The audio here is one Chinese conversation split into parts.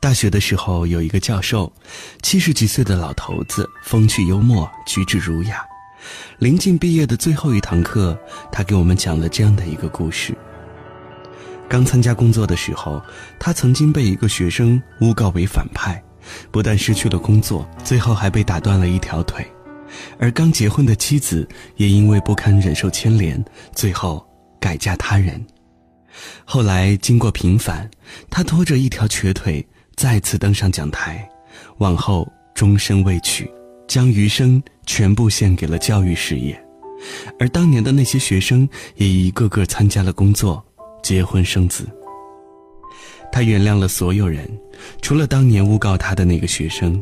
大学的时候，有一个教授，七十几岁的老头子，风趣幽默，举止儒雅。临近毕业的最后一堂课，他给我们讲了这样的一个故事。刚参加工作的时候，他曾经被一个学生诬告为反派，不但失去了工作，最后还被打断了一条腿。而刚结婚的妻子也因为不堪忍受牵连，最后改嫁他人。后来经过平反，他拖着一条瘸腿再次登上讲台，往后终身未娶。将余生全部献给了教育事业，而当年的那些学生也一个个参加了工作，结婚生子。他原谅了所有人，除了当年诬告他的那个学生。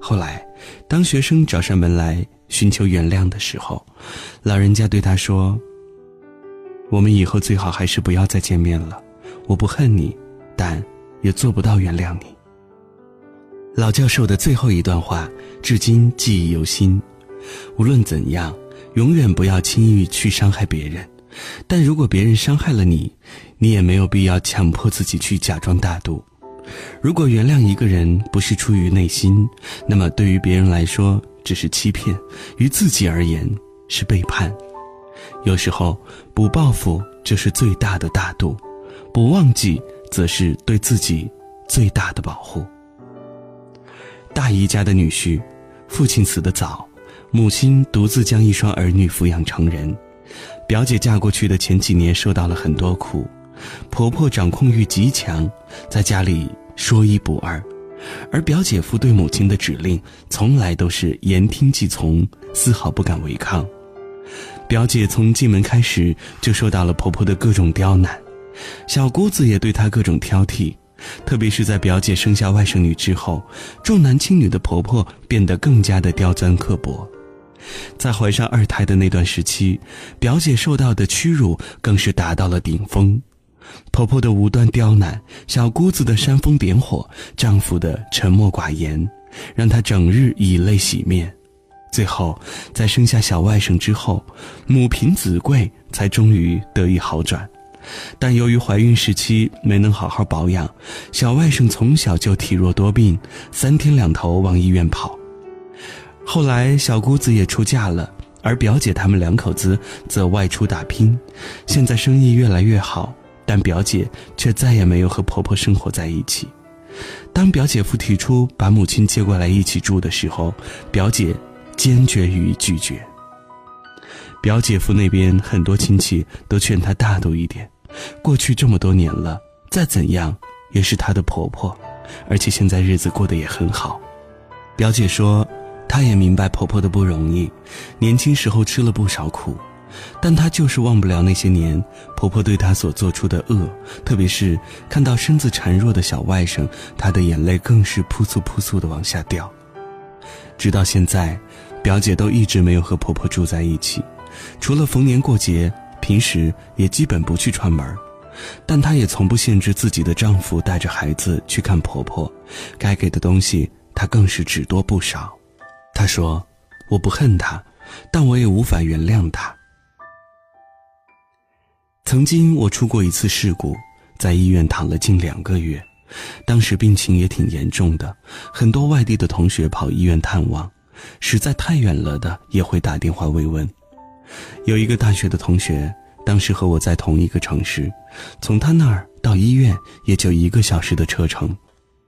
后来，当学生找上门来寻求原谅的时候，老人家对他说：“我们以后最好还是不要再见面了。我不恨你，但也做不到原谅你。”老教授的最后一段话，至今记忆犹新。无论怎样，永远不要轻易去伤害别人。但如果别人伤害了你，你也没有必要强迫自己去假装大度。如果原谅一个人不是出于内心，那么对于别人来说只是欺骗，于自己而言是背叛。有时候不报复就是最大的大度，不忘记则是对自己最大的保护。大姨家的女婿，父亲死得早，母亲独自将一双儿女抚养成人。表姐嫁过去的前几年受到了很多苦，婆婆掌控欲极强，在家里说一不二，而表姐夫对母亲的指令从来都是言听计从，丝毫不敢违抗。表姐从进门开始就受到了婆婆的各种刁难，小姑子也对她各种挑剔。特别是在表姐生下外甥女之后，重男轻女的婆婆变得更加的刁钻刻薄。在怀上二胎的那段时期，表姐受到的屈辱更是达到了顶峰。婆婆的无端刁难，小姑子的煽风点火，丈夫的沉默寡言，让她整日以泪洗面。最后，在生下小外甥之后，母凭子贵，才终于得以好转。但由于怀孕时期没能好好保养，小外甥从小就体弱多病，三天两头往医院跑。后来小姑子也出嫁了，而表姐他们两口子则外出打拼。现在生意越来越好，但表姐却再也没有和婆婆生活在一起。当表姐夫提出把母亲接过来一起住的时候，表姐坚决予以拒绝。表姐夫那边很多亲戚都劝她大度一点。过去这么多年了，再怎样也是她的婆婆，而且现在日子过得也很好。表姐说，她也明白婆婆的不容易，年轻时候吃了不少苦，但她就是忘不了那些年婆婆对她所做出的恶，特别是看到身子孱弱的小外甥，她的眼泪更是扑簌扑簌的往下掉。直到现在，表姐都一直没有和婆婆住在一起，除了逢年过节。平时也基本不去串门但她也从不限制自己的丈夫带着孩子去看婆婆，该给的东西她更是只多不少。她说：“我不恨她，但我也无法原谅她。”曾经我出过一次事故，在医院躺了近两个月，当时病情也挺严重的，很多外地的同学跑医院探望，实在太远了的也会打电话慰问。有一个大学的同学，当时和我在同一个城市，从他那儿到医院也就一个小时的车程，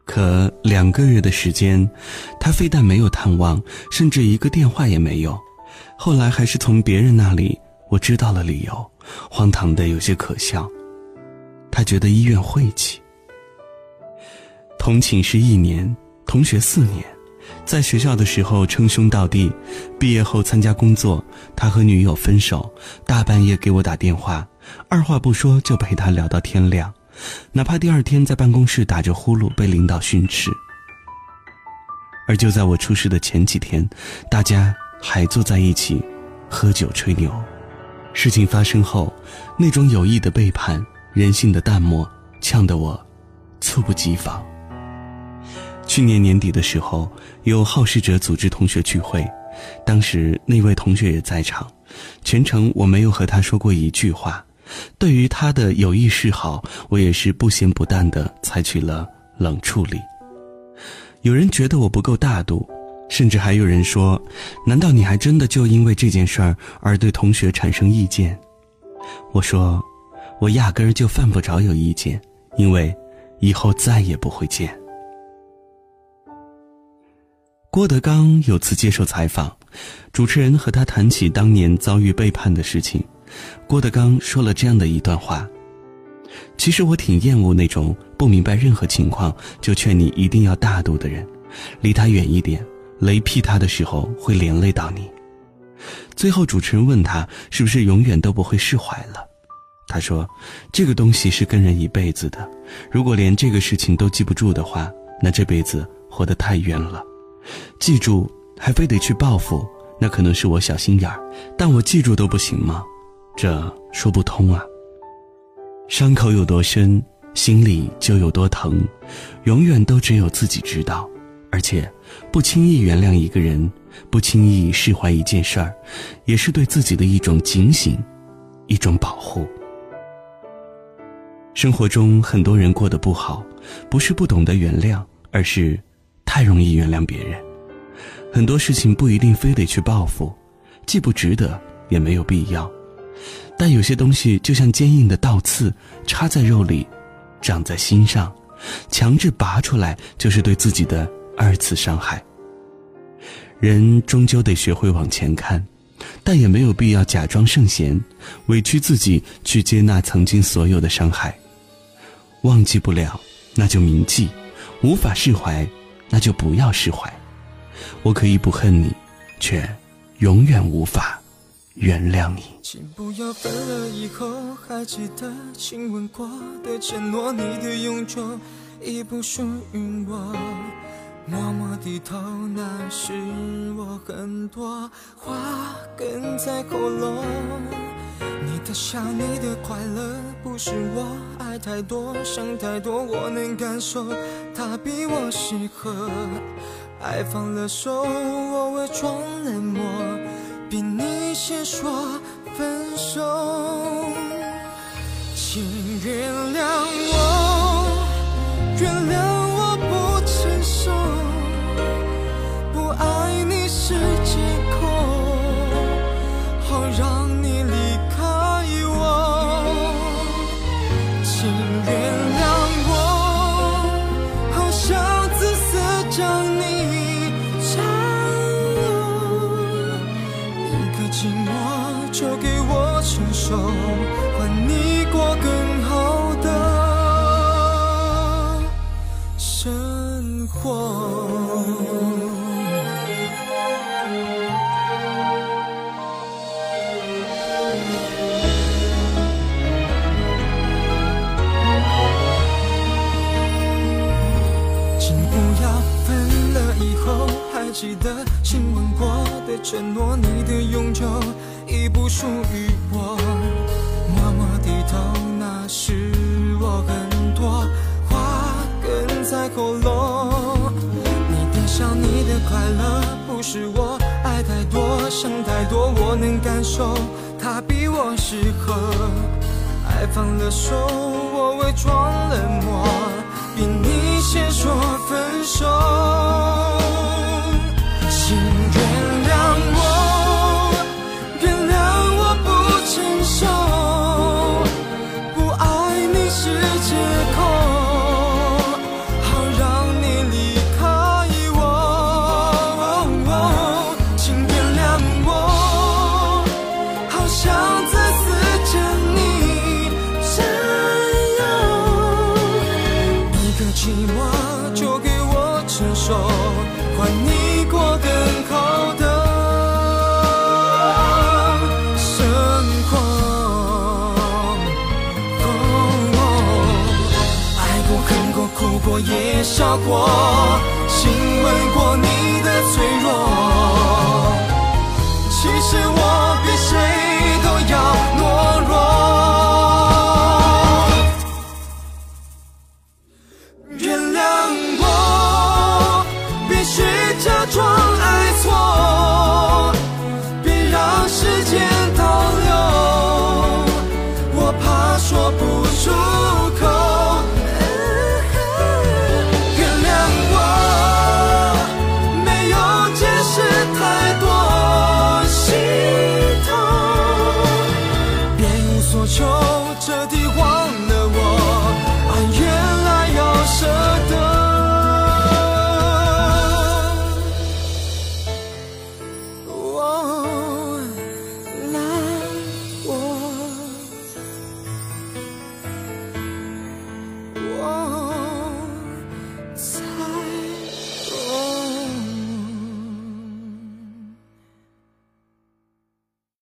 可两个月的时间，他非但没有探望，甚至一个电话也没有。后来还是从别人那里我知道了理由，荒唐的有些可笑。他觉得医院晦气。同寝室一年，同学四年。在学校的时候称兄道弟，毕业后参加工作，他和女友分手，大半夜给我打电话，二话不说就陪他聊到天亮，哪怕第二天在办公室打着呼噜被领导训斥。而就在我出事的前几天，大家还坐在一起喝酒吹牛。事情发生后，那种友谊的背叛、人性的淡漠，呛得我猝不及防。去年年底的时候，有好事者组织同学聚会，当时那位同学也在场，全程我没有和他说过一句话。对于他的有意示好，我也是不咸不淡的采取了冷处理。有人觉得我不够大度，甚至还有人说：“难道你还真的就因为这件事儿而对同学产生意见？”我说：“我压根儿就犯不着有意见，因为以后再也不会见。”郭德纲有次接受采访，主持人和他谈起当年遭遇背叛的事情，郭德纲说了这样的一段话。其实我挺厌恶那种不明白任何情况就劝你一定要大度的人，离他远一点，雷劈他的时候会连累到你。最后主持人问他是不是永远都不会释怀了，他说：“这个东西是跟人一辈子的，如果连这个事情都记不住的话，那这辈子活得太冤了。记住还非得去报复，那可能是我小心眼儿，但我记住都不行吗？这说不通啊。”伤口有多深，心里就有多疼，永远都只有自己知道。而且，不轻易原谅一个人，不轻易释怀一件事儿，也是对自己的一种警醒，一种保护。生活中很多人过得不好，不是不懂得原谅，而是太容易原谅别人。很多事情不一定非得去报复，既不值得，也没有必要。但有些东西就像坚硬的倒刺，插在肉里，长在心上，强制拔出来就是对自己的二次伤害。人终究得学会往前看，但也没有必要假装圣贤，委屈自己去接纳曾经所有的伤害。忘记不了，那就铭记；无法释怀，那就不要释怀。我可以不恨你，却永远无法。原谅你请不要分了以后还记得亲吻过的承诺你的永久已不属于我默默低头那是我很多话哽在喉咙你的笑你的快乐不是我爱太多想太多我能感受他比我适合爱放了手我伪装冷漠比你先说分手，请原谅我，记得亲吻过的承诺，你的永久已不属于我。默默低头，那是我很多话哽在喉咙。你的笑，你的快乐，不是我爱太多，想太多，我能感受，他比我适合。爱放了手，我伪装冷漠，比你先说分手。换你过更好的生活。爱过恨过哭过也笑过亲吻过你的脆弱。其实我